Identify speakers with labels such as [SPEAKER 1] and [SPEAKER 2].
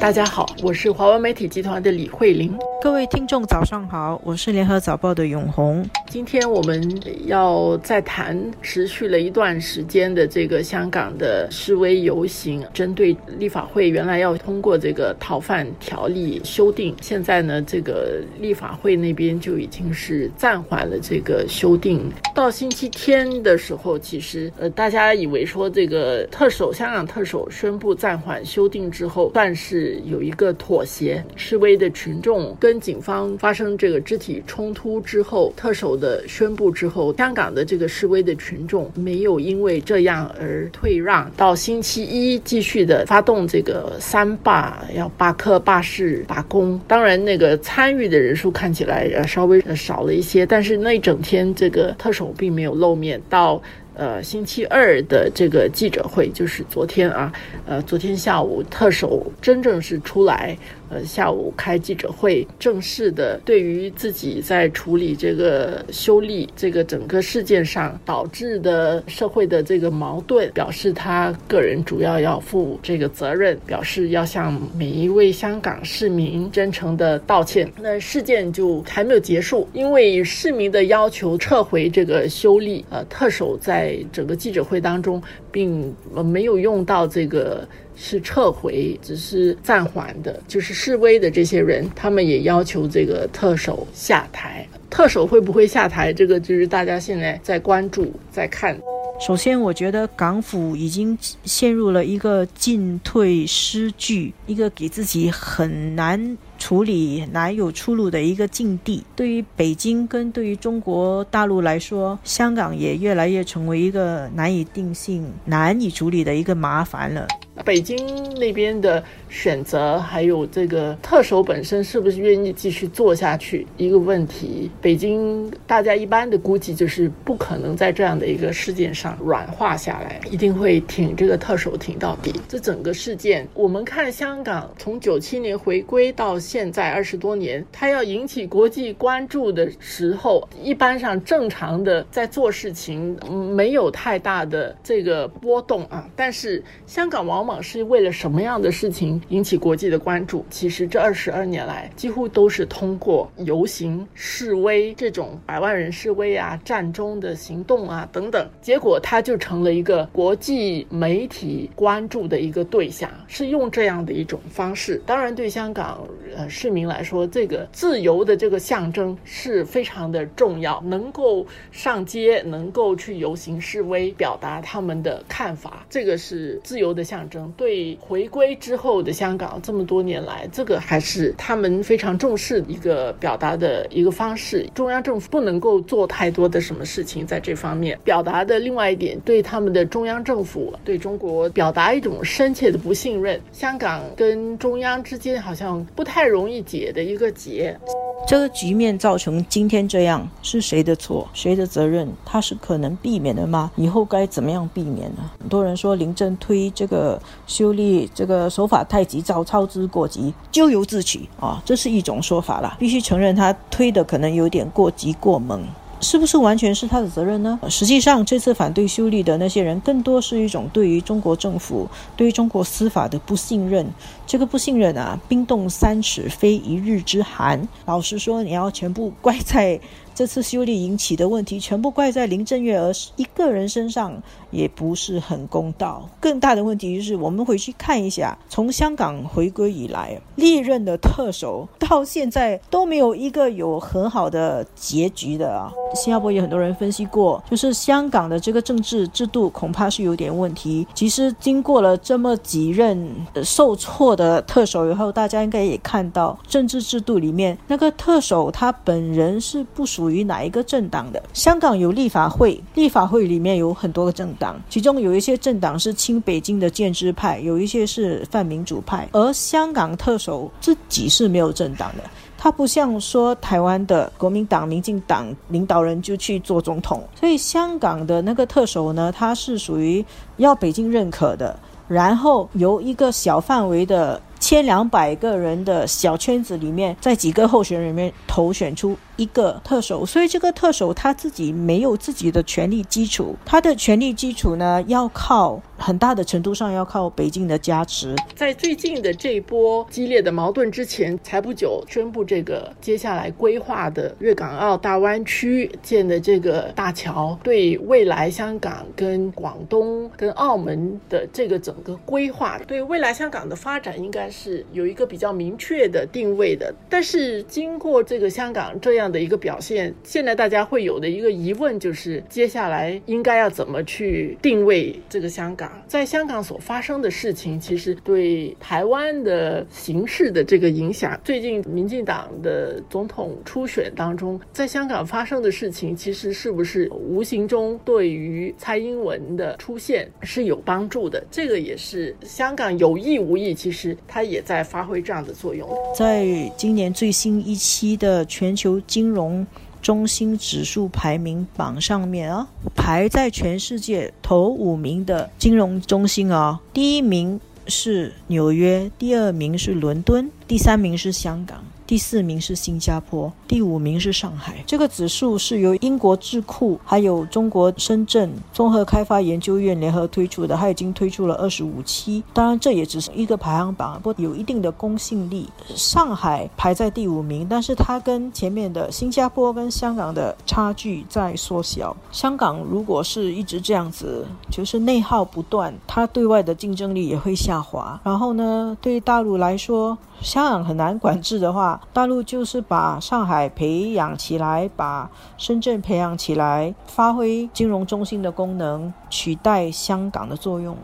[SPEAKER 1] 大家好，我是华文媒体集团的李慧玲。
[SPEAKER 2] 各位听众早上好，我是联合早报的永红。
[SPEAKER 1] 今天我们要再谈持续了一段时间的这个香港的示威游行，针对立法会原来要通过这个逃犯条例修订，现在呢，这个立法会那边就已经是暂缓了这个修订。到星期天的时候，其实呃，大家以为说这个特首香港特首宣布暂缓修订之后，算是有一个妥协，示威的群众跟警方发生这个肢体冲突之后，特首的宣布之后，香港的这个示威的群众没有因为这样而退让，到星期一继续的发动这个三罢，要罢课、罢市、罢工。当然，那个参与的人数看起来呃稍微少了一些，但是那一整天这个特首并没有露面。到呃星期二的这个记者会，就是昨天啊，呃昨天下午特首真正是出来。呃，下午开记者会，正式的对于自己在处理这个修例这个整个事件上导致的社会的这个矛盾，表示他个人主要要负这个责任，表示要向每一位香港市民真诚的道歉。那事件就还没有结束，因为市民的要求撤回这个修例，呃，特首在整个记者会当中并没有用到这个。是撤回，只是暂缓的，就是示威的这些人，他们也要求这个特首下台。特首会不会下台？这个就是大家现在在关注，在看。
[SPEAKER 2] 首先，我觉得港府已经陷入了一个进退失据，一个给自己很难处理、难有出路的一个境地。对于北京跟对于中国大陆来说，香港也越来越成为一个难以定性、难以处理的一个麻烦了。
[SPEAKER 1] 北京那边的选择，还有这个特首本身是不是愿意继续做下去，一个问题。北京大家一般的估计就是不可能在这样的一个事件上软化下来，一定会挺这个特首挺到底。这整个事件，我们看香港从九七年回归到现现在二十多年，它要引起国际关注的时候，一般上正常的在做事情没有太大的这个波动啊，但是香港往往。是为了什么样的事情引起国际的关注？其实这二十二年来，几乎都是通过游行示威这种百万人示威啊、战中的行动啊等等，结果它就成了一个国际媒体关注的一个对象。是用这样的一种方式，当然对香港呃市民来说，这个自由的这个象征是非常的重要，能够上街，能够去游行示威，表达他们的看法，这个是自由的象征。对回归之后的香港，这么多年来，这个还是他们非常重视一个表达的一个方式。中央政府不能够做太多的什么事情在这方面表达的。另外一点，对他们的中央政府对中国表达一种深切的不信任。香港跟中央之间好像不太太容易解的一个结。
[SPEAKER 2] 这个局面造成今天这样，是谁的错？谁的责任？他是可能避免的吗？以后该怎么样避免呢？很多人说林郑推这个修例，这个手法太急躁，操之过急，咎由自取啊，这是一种说法啦。必须承认他推的可能有点过急过猛。是不是完全是他的责任呢？实际上，这次反对修例的那些人，更多是一种对于中国政府、对于中国司法的不信任。这个不信任啊，冰冻三尺，非一日之寒。老实说，你要全部怪在。这次修例引起的问题，全部怪在林郑月娥一个人身上，也不是很公道。更大的问题就是，我们回去看一下，从香港回归以来，历任的特首到现在都没有一个有很好的结局的啊。新加坡也很多人分析过，就是香港的这个政治制度恐怕是有点问题。其实经过了这么几任受挫的特首以后，大家应该也看到，政治制度里面那个特首他本人是不属。属于哪一个政党的？香港有立法会，立法会里面有很多个政党，其中有一些政党是亲北京的建制派，有一些是泛民主派。而香港特首自己是没有政党的，他不像说台湾的国民党、民进党领导人就去做总统，所以香港的那个特首呢，他是属于要北京认可的，然后由一个小范围的千两百个人的小圈子里面，在几个候选人里面投选出。一个特首，所以这个特首他自己没有自己的权力基础，他的权力基础呢要靠很大的程度上要靠北京的加持。
[SPEAKER 1] 在最近的这一波激烈的矛盾之前，才不久宣布这个接下来规划的粤港澳大湾区建的这个大桥，对未来香港跟广东跟澳门的这个整个规划，对未来香港的发展应该是有一个比较明确的定位的。但是经过这个香港这样的一个表现，现在大家会有的一个疑问就是，接下来应该要怎么去定位这个香港？在香港所发生的事情，其实对台湾的形势的这个影响，最近民进党的总统初选当中，在香港发生的事情，其实是不是无形中对于蔡英文的出现是有帮助的？这个也是香港有意无意，其实它也在发挥这样的作用。
[SPEAKER 2] 在今年最新一期的全球金融中心指数排名榜上面啊，排在全世界头五名的金融中心啊，第一名是纽约，第二名是伦敦，第三名是香港。第四名是新加坡，第五名是上海。这个指数是由英国智库还有中国深圳综合开发研究院联合推出的，它已经推出了二十五期。当然，这也只是一个排行榜，不有一定的公信力。上海排在第五名，但是它跟前面的新加坡跟香港的差距在缩小。香港如果是一直这样子，就是内耗不断，它对外的竞争力也会下滑。然后呢，对于大陆来说，香港很难管制的话，大陆就是把上海培养起来，把深圳培养起来，发挥金融中心的功能，取代香港的作用。